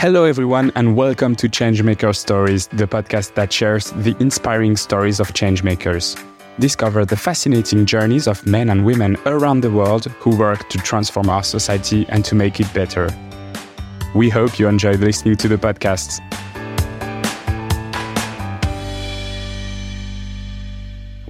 Hello, everyone, and welcome to Changemaker Stories, the podcast that shares the inspiring stories of changemakers. Discover the fascinating journeys of men and women around the world who work to transform our society and to make it better. We hope you enjoyed listening to the podcast.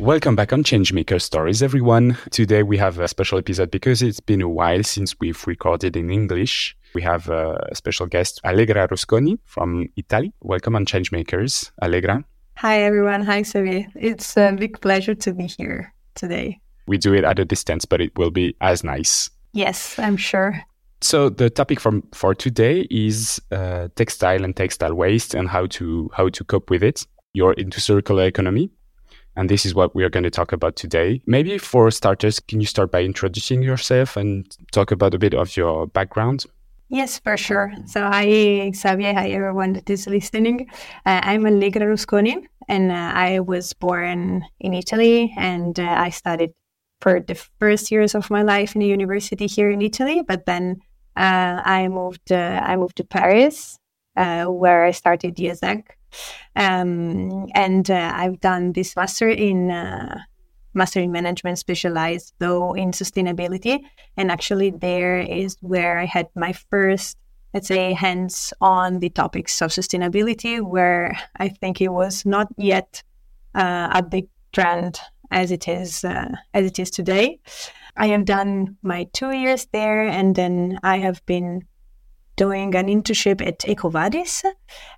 Welcome back on Changemaker Stories, everyone. Today we have a special episode because it's been a while since we've recorded in English. We have a special guest, Allegra Rusconi from Italy. Welcome on Changemakers, Allegra. Hi, everyone. Hi, Xavier. It's a big pleasure to be here today. We do it at a distance, but it will be as nice. Yes, I'm sure. So the topic from for today is uh, textile and textile waste and how to how to cope with it. You're into circular economy, and this is what we are going to talk about today. Maybe for starters, can you start by introducing yourself and talk about a bit of your background? Yes, for sure. So, hi, Xavier. Hi, everyone that is listening. Uh, I'm Allegra Rusconi, and uh, I was born in Italy, and uh, I studied for the first years of my life in a university here in Italy. But then uh, I moved. Uh, I moved to Paris, uh, where I started IESEG. Um, and uh, I've done this master in uh, master in management, specialized though in sustainability. And actually, there is where I had my first, let's say, hands on the topics of sustainability, where I think it was not yet uh, a big trend as it is uh, as it is today. I have done my two years there, and then I have been doing an internship at EcoVadis.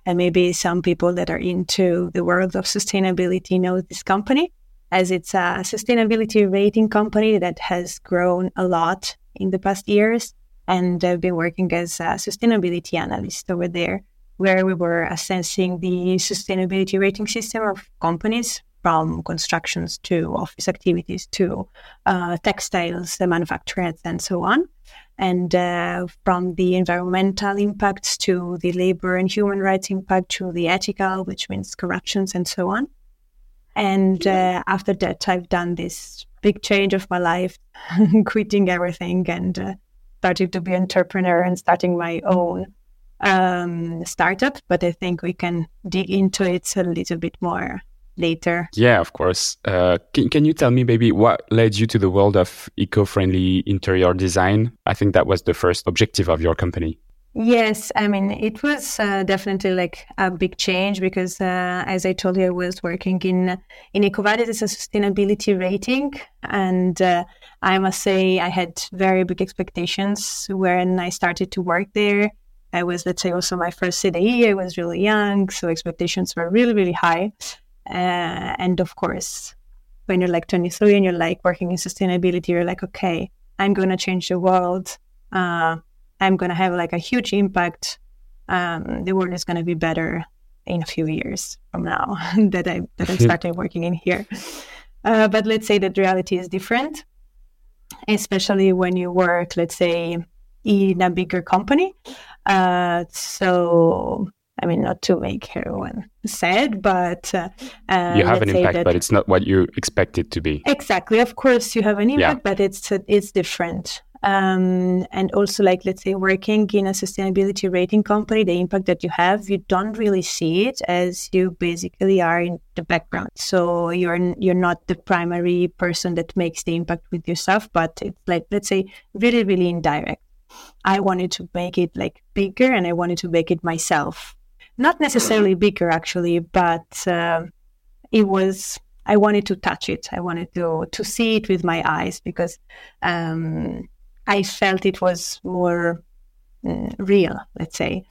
And maybe some people that are into the world of sustainability know this company, as it's a sustainability rating company that has grown a lot in the past years. And I've been working as a sustainability analyst over there, where we were assessing the sustainability rating system of companies from constructions to office activities to uh, textiles, manufacturers, and so on and uh, from the environmental impacts to the labor and human rights impact to the ethical, which means corruptions and so on. And uh, after that, I've done this big change of my life, quitting everything and uh, starting to be an entrepreneur and starting my own um, startup. But I think we can dig into it a little bit more later. Yeah, of course. Uh, can, can you tell me maybe what led you to the world of eco friendly interior design? I think that was the first objective of your company. Yes, I mean, it was uh, definitely like a big change because, uh, as I told you, I was working in in EcoVadis as a sustainability rating, and uh, I must say I had very big expectations when I started to work there. I was, let's say, also my first CDE. I was really young, so expectations were really, really high. Uh, and of course, when you're like 23 and you're like working in sustainability, you're like, okay, I'm going to change the world. Uh, I'm going to have like a huge impact. Um, the world is going to be better in a few years from now that I that I started working in here. Uh, but let's say that reality is different, especially when you work, let's say, in a bigger company. Uh, so I mean, not to make everyone sad, but uh, uh, you have an impact, but it's not what you expect it to be. Exactly. Of course, you have an impact, yeah. but it's uh, it's different. Um, and also, like let's say, working in a sustainability rating company, the impact that you have, you don't really see it as you basically are in the background. So you're you're not the primary person that makes the impact with yourself, but it's like let's say really really indirect. I wanted to make it like bigger, and I wanted to make it myself not necessarily bigger actually, but uh, it was. I wanted to touch it. I wanted to to see it with my eyes because um, I felt it was more mm, real, let's say.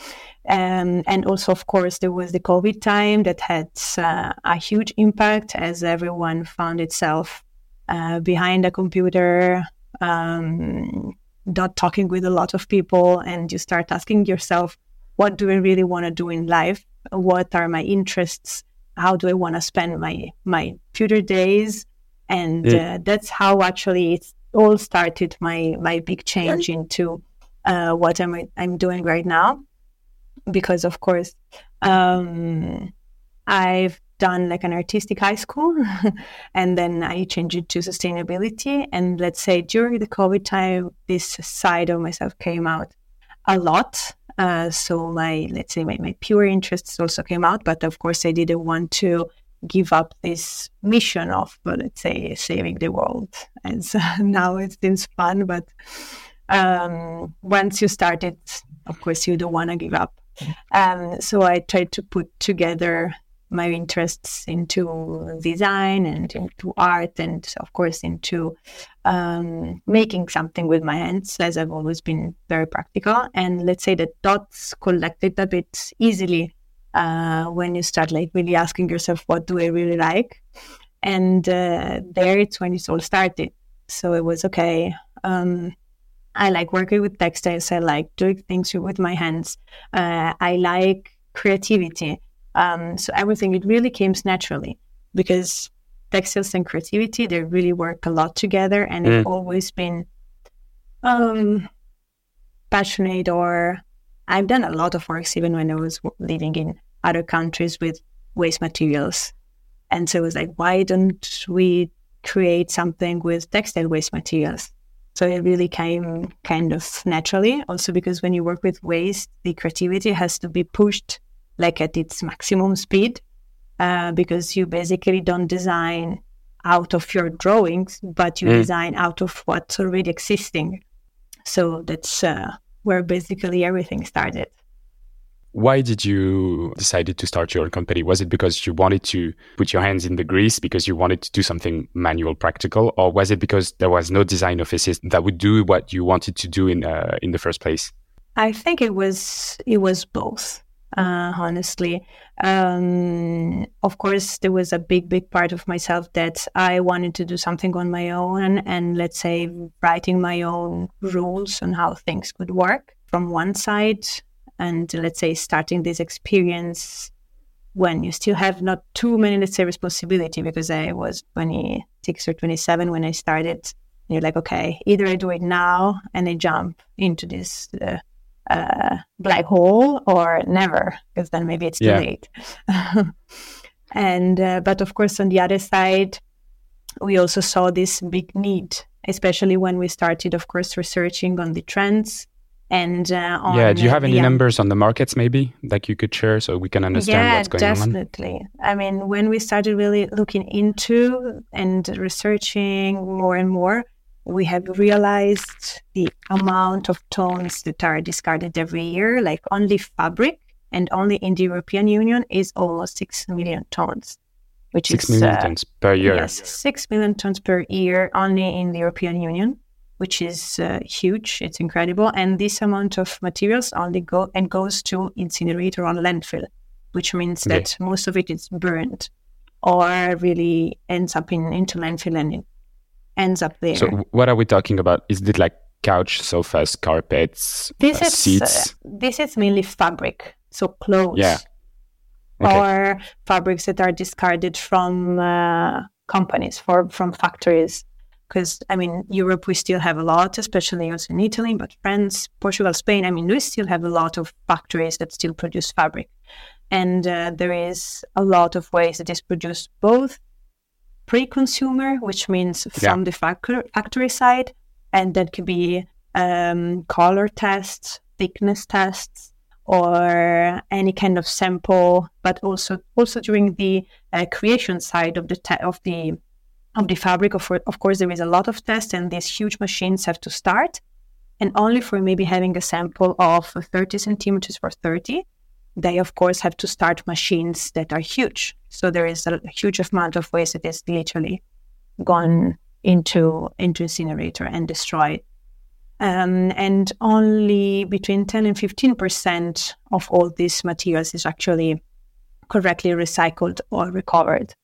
Um, and also, of course, there was the COVID time that had uh, a huge impact as everyone found itself uh, behind a computer, um, not talking with a lot of people, and you start asking yourself, what do I really want to do in life? What are my interests? How do I want to spend my my future days? And yeah. uh, that's how actually it all started my my big change into uh, what I'm I'm doing right now. Because of course, um, I've done like an artistic high school and then I changed it to sustainability. And let's say during the COVID time, this side of myself came out a lot Uh, so my, let's say, my, my pure interests also came out. But of course, I didn't want to give up this mission of, well, let's say, saving the world. And so now it seems fun, but um, once you start it, of course, you don't want to give up. Um, so I tried to put together my interests into design and into art and of course into um, making something with my hands as i've always been very practical. And let's say the dots collected a bit easily uh, when you start like really asking yourself what do i really like? And uh, there it's when it all started. So it was okay um, i like working with textiles. I like doing things with my hands. Uh, i like creativity um, so everything it really came naturally because textiles and creativity they really work a lot together, and mm. I've always been um, passionate. Or I've done a lot of works even when I was living in other countries with waste materials, and so it was like, why don't we create something with textile waste materials? So it really came kind of naturally. Also because when you work with waste, the creativity has to be pushed like at its maximum speed uh, because you basically don't design out of your drawings, but you mm. design out of what's already existing. So that's uh, where basically everything started. Why did you decided to start your company? Was it because you wanted to put your hands in the grease because you wanted to do something manual, practical, or was it because there was no design offices that would do what you wanted to do in uh, in the first place? I think it was it was both uh, honestly. Um, of course, there was a big, big part of myself that I wanted to do something on my own and, let's say, writing my own rules on how things could work from one side. And let's say, starting this experience when you still have not too many, let's say, responsibility because I was 26 or 27 when I started. And you're like, okay, either I do it now and I jump into this. Uh, uh, black hole or never, because then maybe it's too yeah. late. and uh, but of course, on the other side, we also saw this big need, especially when we started, of course, researching on the trends. And uh, on, yeah, do you have any the, numbers on the markets maybe that you could share so we can understand yeah, what's going definitely. on? definitely. I mean, when we started really looking into and researching more and more, we have realized the amount of tons that are discarded every year, like only fabric and only in the European Union is almost 6 million tons, which six is 6 million uh, tons per year. Yes, 6 million tons per year only in the European Union, which is uh, huge. It's incredible. And this amount of materials only go and goes to incinerator on landfill, which means okay. that most of it is burned or really ends up in into landfill and ends up there. So, what are we talking about? Is it like couch, sofas, carpets, this uh, is, seats? Uh, this is mainly fabric, so clothes. Yeah. Okay. Or fabrics that are discarded from uh, companies, for from factories. Because I mean, Europe we still have a lot, especially also in Italy, but France, Portugal, Spain. I mean, we still have a lot of factories that still produce fabric, and uh, there is a lot of ways that is produced both pre-consumer, which means from yeah. the factory, factory side, and that could be um, color tests, thickness tests, or any kind of sample, but also also during the uh, creation side of the te- of the of the fabric. Of, of course, there is a lot of tests, and these huge machines have to start, and only for maybe having a sample of 30 centimeters for 30, they of course have to start machines that are huge. So there is a huge amount of waste that is literally gone into into incinerator and destroyed. Um, and only between 10 and 15 percent of all these materials is actually correctly recycled or recovered.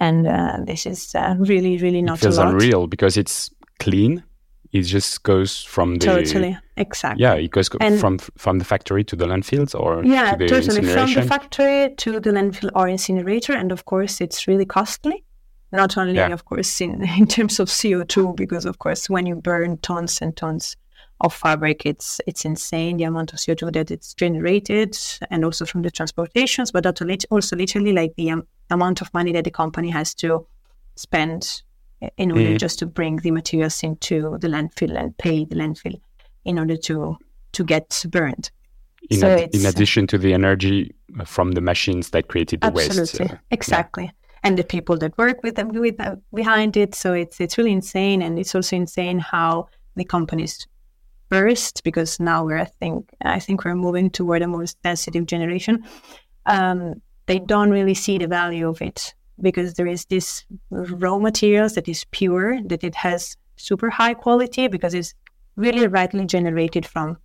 And uh, this is uh, really, really not it feels unreal because it's clean it just goes from the totally. Exactly. Yeah it goes and from from the factory to the landfills or yeah to totally. From the factory to the landfill or incinerator. And of course it's really costly. Not only yeah. of course in in terms of co2 because of course when you burn tons and tons of fabric it's it's insane the amount of co2 that it's generated and also from the transportations but also literally like the um, amount of money that the company has to spend in order mm. just to bring the materials into the landfill and pay the landfill in order to to get burned. in, So ad- in addition to the energy from the machines that created the waste. Absolutely, uh, exactly. And the people that work with them with uh, behind it. So it's it's really insane, and it's also insane how the companies first because now we're I think I think we're moving toward a more sensitive generation. Um, they don't really see the value of it because there is this raw materials that is pure, that it has super high quality because it's really rightly generated from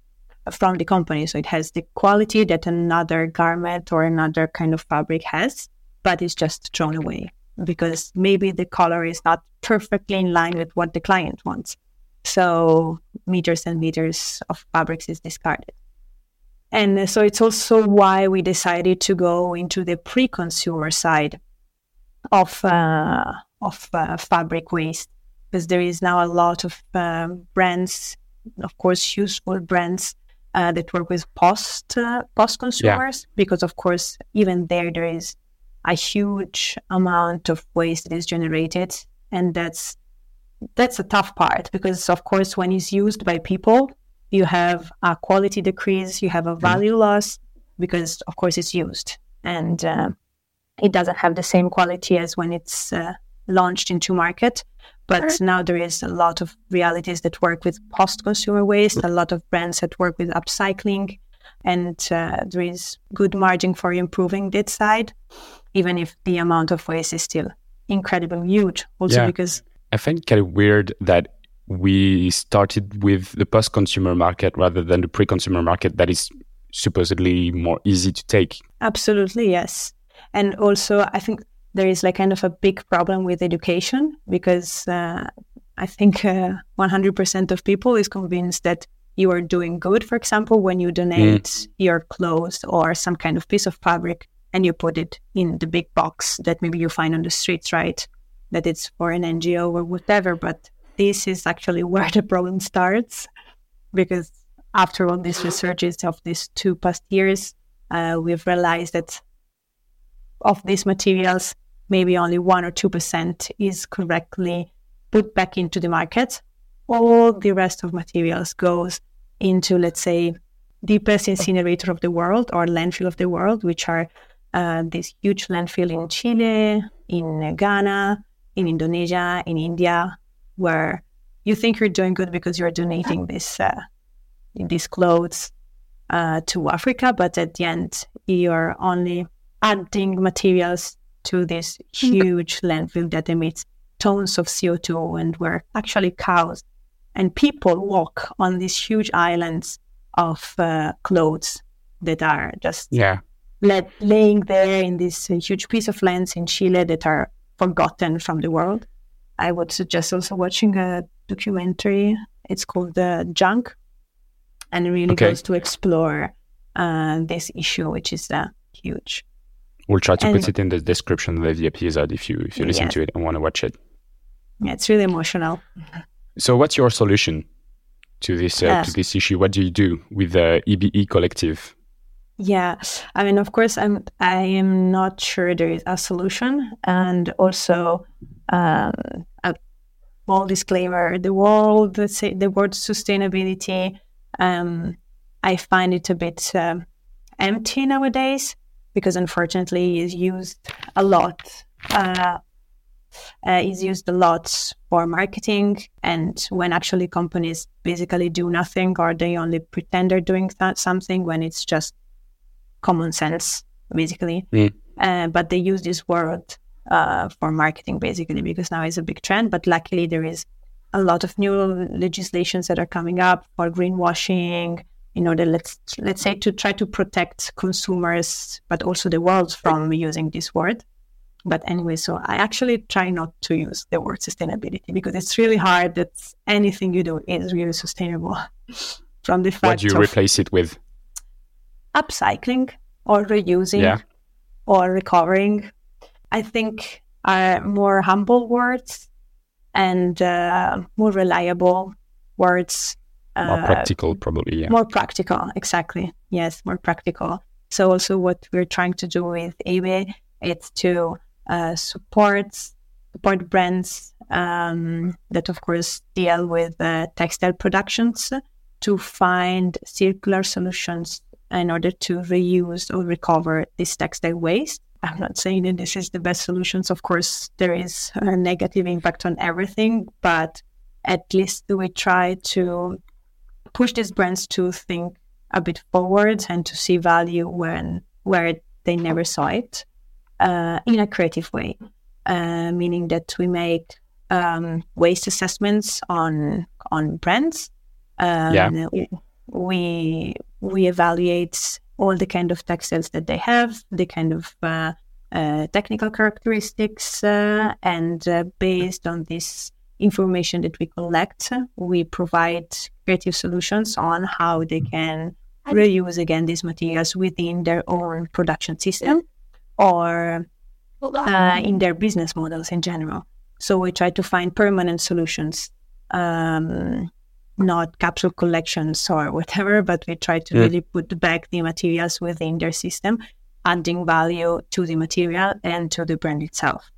from the company. So it has the quality that another garment or another kind of fabric has, but it's just thrown away because maybe the color is not perfectly in line with what the client wants. So meters and meters of fabrics is discarded. And so it's also why we decided to go into the pre-consumer side of uh, of uh, fabric waste because there is now a lot of um, brands, of course, useful brands uh, that work with post uh, post consumers because, of course, even there there is a huge amount of waste that is generated, and that's that's a tough part because, of course, when it's used by people, you have a quality decrease, you have a value loss because, of course, it's used. And uh, it doesn't have the same quality as when it's uh, launched into market. But now there is a lot of realities that work with post-consumer waste, a lot of brands that work with upcycling, and uh, there is good margin for improving that side, even if the amount of waste is still incredibly huge. Also Yeah. because I find it kind of weird that we started with the post consumer market rather than the pre consumer market that is supposedly more easy to take. Absolutely, yes. And also, I think there is like kind of a big problem with education because uh, I think uh, 100% of people is convinced that you are doing good, for example, when you donate your clothes or some kind of piece of fabric and you put it in the big box that maybe you find on the streets, right? That it's for an NGO or whatever. But this is actually where the problem starts because after all these researches of these two past years, uh, we've realized that of these materials, maybe only one or two percent is correctly put back into the market. All the rest of materials goes into, let's say, deepest incinerator of the world or landfill of the world, which are uh, this huge landfill in Chile, in Ghana, in Indonesia, in India, where you think you're doing good because you're donating this uh, these clothes uh, to Africa, but at the end you're only adding materials to this huge landfill that emits tons of CO2 and where actually cows and people walk on these huge islands of uh, clothes that are just Yeah. let, laying there in this uh, huge piece of lands in Chile that are forgotten from the world. I would suggest also watching a documentary. It's called The Junk, and it really Okay. goes to explore uh, this issue, which is uh, huge. We'll try to And- put it in the description of the episode if you if you listen Yes. to it and want to watch it. Yeah, it's really emotional. So, what's your solution to this uh, Yeah. to this issue? What do you do with the EBE collective? Yeah, I mean, of course, I'm. I am not sure there is a solution, and also, um, a small disclaimer: the world, the word sustainability, um, I find it a bit um, empty nowadays because, unfortunately, is used a lot. Uh, uh, is used a lot for marketing, and when actually companies basically do nothing or they only pretend they're doing that something when it's just common sense, basically. Mm. Uh, but they use this word uh, for marketing, basically, because now it's a big trend. But luckily, there is a lot of new legislations that are coming up for greenwashing in order, let's let's say, to try to protect consumers, but also the world from using this word. But anyway, so I actually try not to use the word sustainability because it's really hard that anything you do is really sustainable. From the fact What do you replace it with? upcycling or reusing Yeah. or recovering, I think are more humble words and uh, more reliable words. More uh, practical, probably. Yeah. more practical, exactly. Yes, more practical. So also what we're trying to do with EBE, it's to uh, support support brands um, that, of course, deal with uh, textile productions to find circular solutions in order to reuse or recover this textile waste. I'm not saying that this is the best solutions. Of course, there is a negative impact on everything, but at least we try to push these brands to think a bit forward and to see value when where they never saw it uh, in a creative way, uh, meaning that we make um, waste assessments on on brands. Um, yeah. We we evaluate all the kind of textiles that they have, the kind of uh, uh, technical characteristics, uh, and uh, based on this information that we collect, we provide creative solutions on how they can reuse again these materials within their own production system or uh, in their business models in general. So we try to find permanent solutions, um, not capsule collections or whatever, but we try to yeah. really put back the materials within their system, adding value to the material and to the brand itself.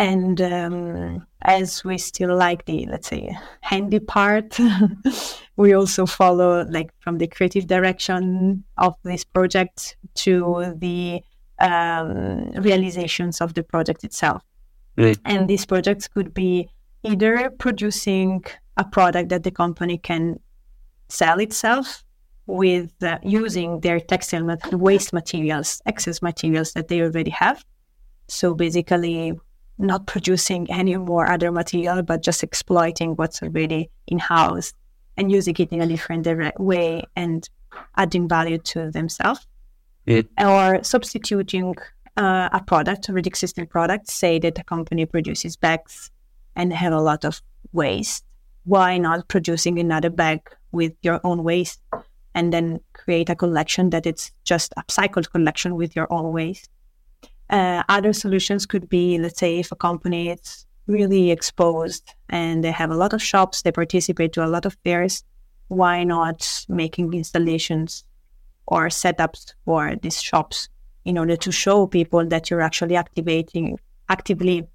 And um, as we still like the, let's say, handy part, we also follow like from the creative direction of this project to the um, realizations of the project itself. Mm. And these projects could be either producing a product that the company can sell itself with uh, using their textile mat- waste materials, excess materials that they already have. So basically, not producing any more other material, but just exploiting what's already in house and using it in a different way and adding value to themselves. It- or substituting uh, a product, already existing product, say that a company produces bags and have a lot of waste. Why not producing another bag with your own waste and then create a collection that it's just a upcycled collection with your own waste? Uh, other solutions could be, let's say, if a company is really exposed and they have a lot of shops, they participate to a lot of fairs, why not making installations or setups for these shops in order to show people that you're actually activating, actively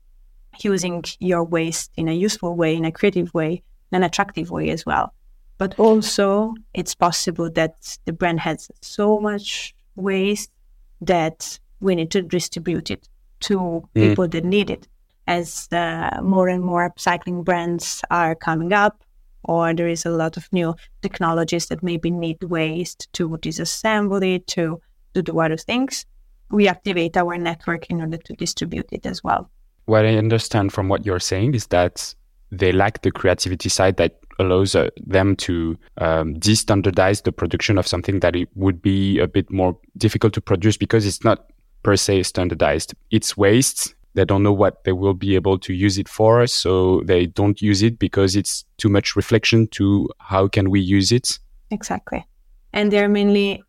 using your waste in a useful way, in a creative way, an attractive way as well. But also, it's possible that the brand has so much waste that we need to distribute it to mm. people that need it. As uh, more and more upcycling brands are coming up, or there is a lot of new technologies that maybe need waste to disassemble it, to, to do other things, we activate our network in order to distribute it as well. What I understand from what you're saying is that they lack the creativity side that allows uh, them to um, de-standardize the production of something that it would be a bit more difficult to produce because it's not per se standardized. It's waste. They don't know what they will be able to use it for, so they don't use it because it's too much reflection to how can we use it. Exactly, and they're mainly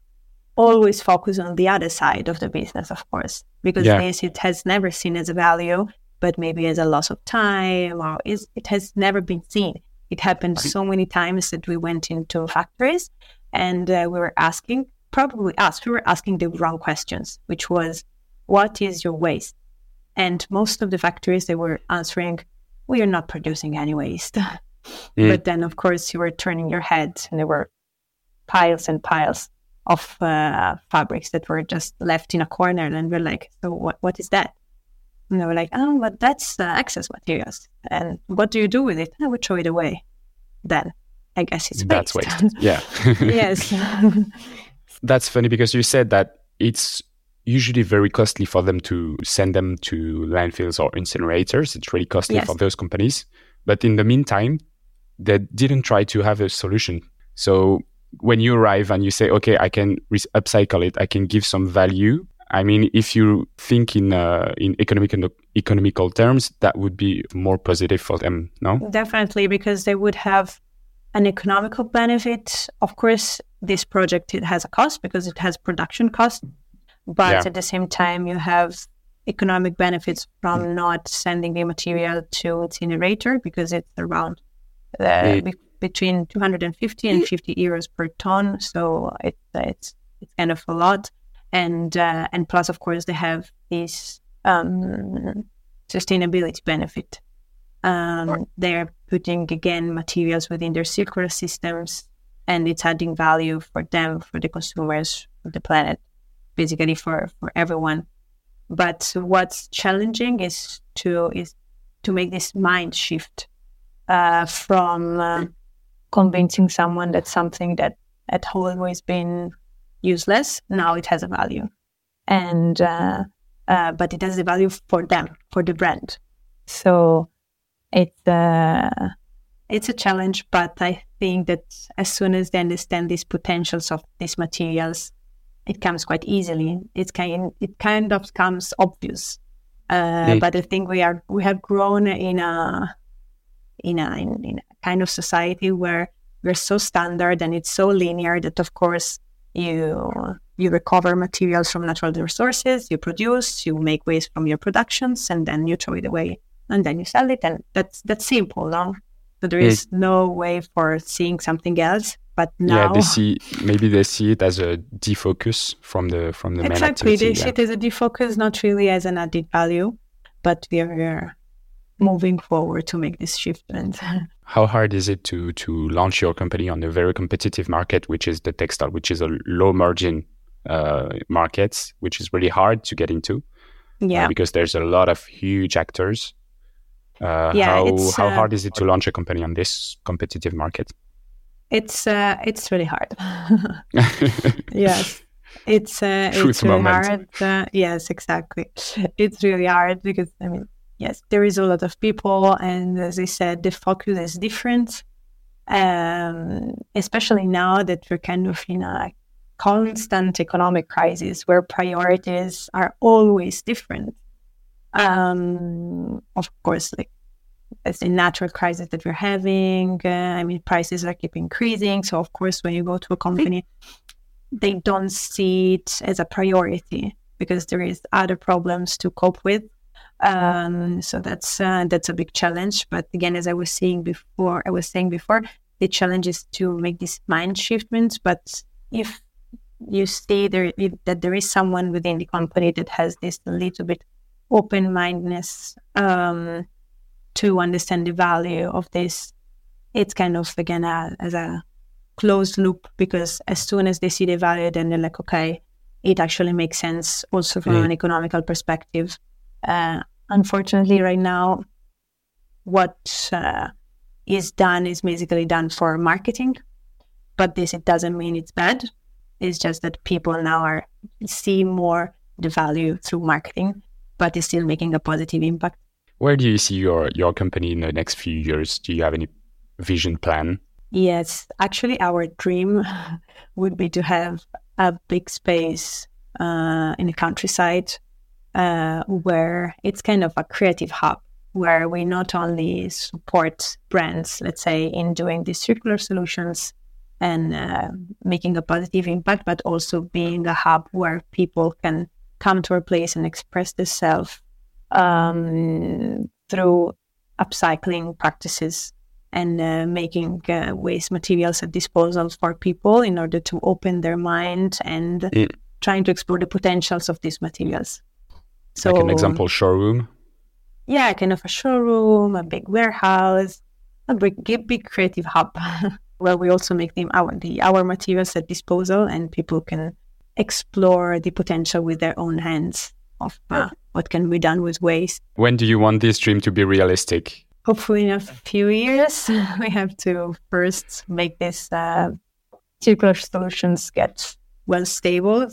always focused on the other side of the business, of course, because yeah. this it has never seen as a value, but maybe as a loss of time, or is it has never been seen. It happened so many times that we went into factories and uh, we were asking probably us, we were asking the wrong questions, which was, what is your waste? And most of the factories, they were answering, we are not producing any waste. mm. But then, of course, you were turning your head and there were piles and piles of uh, fabrics that were just left in a corner. And we're like, so what, what is that? And they were like, oh, but that's uh, excess materials. And what do you do with it? I would throw it away. Then I guess it's waste. That's waste. Yeah. yes. That's funny because you said that it's usually very costly for them to send them to landfills or incinerators. It's really costly yes. for those companies. But in the meantime, they didn't try to have a solution. So when you arrive and you say, okay, I can re- upcycle it, I can give some value. I mean, if you think in uh, in economic and economical terms, that would be more positive for them, no? Definitely, because they would have an economical benefit. Of course, this project it has a cost because it has production cost, but yeah. at the same time you have economic benefits from mm. not sending the material to incinerator because it's around uh, be- between 250 and 50 euros per ton. So it, it's it's kind of a lot, and uh, and plus of course they have this um, sustainability benefit. Um, they're putting again materials within their circular systems and it's adding value for them, for the consumers, for the planet, basically for, for everyone. But what's challenging is to is to make this mind shift uh, from uh, convincing someone that something that had always been useless now it has a value, and uh, uh but it has a value for them, for the brand. So it's uh, it's a challenge, but I think that as soon as they understand these potentials of these materials, it comes quite easily. It's kind it kind of comes obvious. Uh, But I think we are we have grown in a in a in, in, a kind of society where we're so standard and it's so linear that of course you you recover materials from natural resources, you produce, you make waste from your productions, and then you throw it away, and then you sell it, and that's that's simple, no? So there is no way for seeing something else. But now, yeah, they see maybe they see it as a defocus from the from the exactly. main activity. They yeah. see it as a defocus, not really as an added value. But we are moving forward to make this shift. And how hard is it to to launch your company on a very competitive market, which is the textile, which is a low margin uh, market, which is really hard to get into? Yeah, uh, because there's a lot of huge actors uh, yeah, how how uh, hard is it to launch a company on this competitive market? It's uh, it's really hard. yes, it's uh, it's really moment. hard. Uh, yes, exactly. It's really hard because I mean, yes, there is a lot of people, and as I said, the focus is different. Um, especially now that we're kind of in a constant economic crisis where priorities are always different um, of course, like it's a natural crisis that we're having. Uh, I mean, prices are keep increasing. So of course, when you go to a company, they don't see it as a priority because there is other problems to cope with. Um, so that's uh, that's a big challenge. But again, as I was saying before, I was saying before, the challenge is to make this mind shiftment. But if you see there if, that there is someone within the company that has this little bit open mindedness um, to understand the value of this. It's kind of again a, as a closed loop because as soon as they see the value, then they're like, okay, it actually makes sense also from mm. an economical perspective. Uh, unfortunately, right now, what uh, is done is basically done for marketing, but this it doesn't mean it's bad. It's just that people now are see more the value through marketing but is still making a positive impact. Where do you see your, your company in the next few years? Do you have any vision plan? Yes, actually, our dream would be to have a big space uh, in the countryside uh, where it's kind of a creative hub where we not only support brands, let's say, in doing these circular solutions and uh, making a positive impact, but also being a hub where people can come to our place and express the self um, through upcycling practices and uh, making uh, waste materials at disposal for people in order to open their mind and mm. trying to explore the potentials of these materials. So, like an example showroom. Yeah, kind of a showroom, a big warehouse, a big, big creative hub where we also make them our the our materials at disposal and people can explore the potential with their own hands of uh, what can be done with waste. When do you want this dream to be realistic? Hopefully, in a few years, we have to first make this uh, circular solutions get well stable,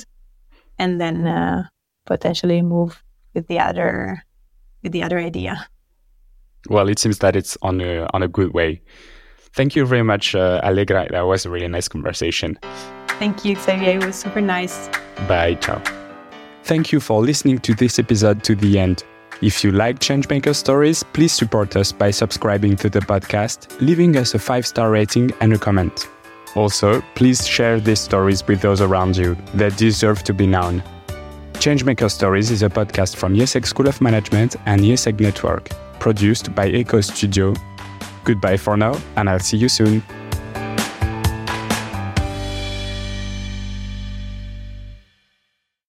and then uh, potentially move with the other with the other idea. Well, it seems that it's on a on a good way. Thank you very much, uh, Allegra. That was a really nice conversation. Thank you, Xavier. It was super nice. Bye. Ciao. Thank you for listening to this episode to the end. If you like Changemaker stories, please support us by subscribing to the podcast, leaving us a five star rating and a comment. Also, please share these stories with those around you that deserve to be known. Changemaker Stories is a podcast from IÉSEG School of Management and IÉSEG Network, produced by Echo Studio. Goodbye for now, and I'll see you soon.